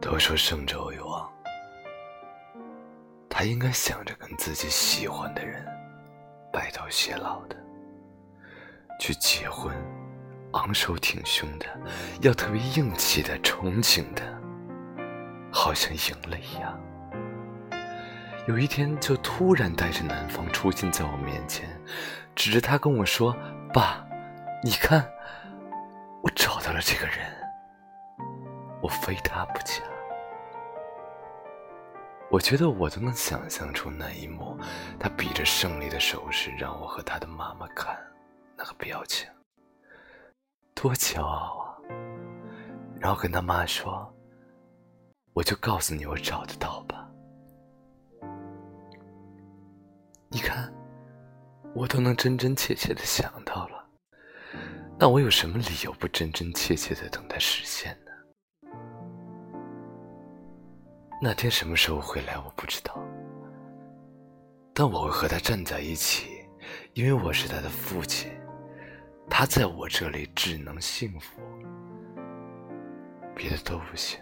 都说胜者为王，他应该想着跟自己喜欢的人白头偕老的，去结婚，昂首挺胸的，要特别硬气的，憧憬的，好像赢了一样。有一天，就突然带着男方出现在我面前，指着他跟我说：“爸，你看，我找到了这个人。”我非他不嫁。我觉得我都能想象出那一幕，他比着胜利的手势让我和他的妈妈看，那个表情，多骄傲啊！然后跟他妈说：“我就告诉你，我找得到吧。”你看，我都能真真切切的想到了，那我有什么理由不真真切切的等待实现呢那天什么时候回来我不知道，但我会和他站在一起，因为我是他的父亲，他在我这里只能幸福，别的都不行。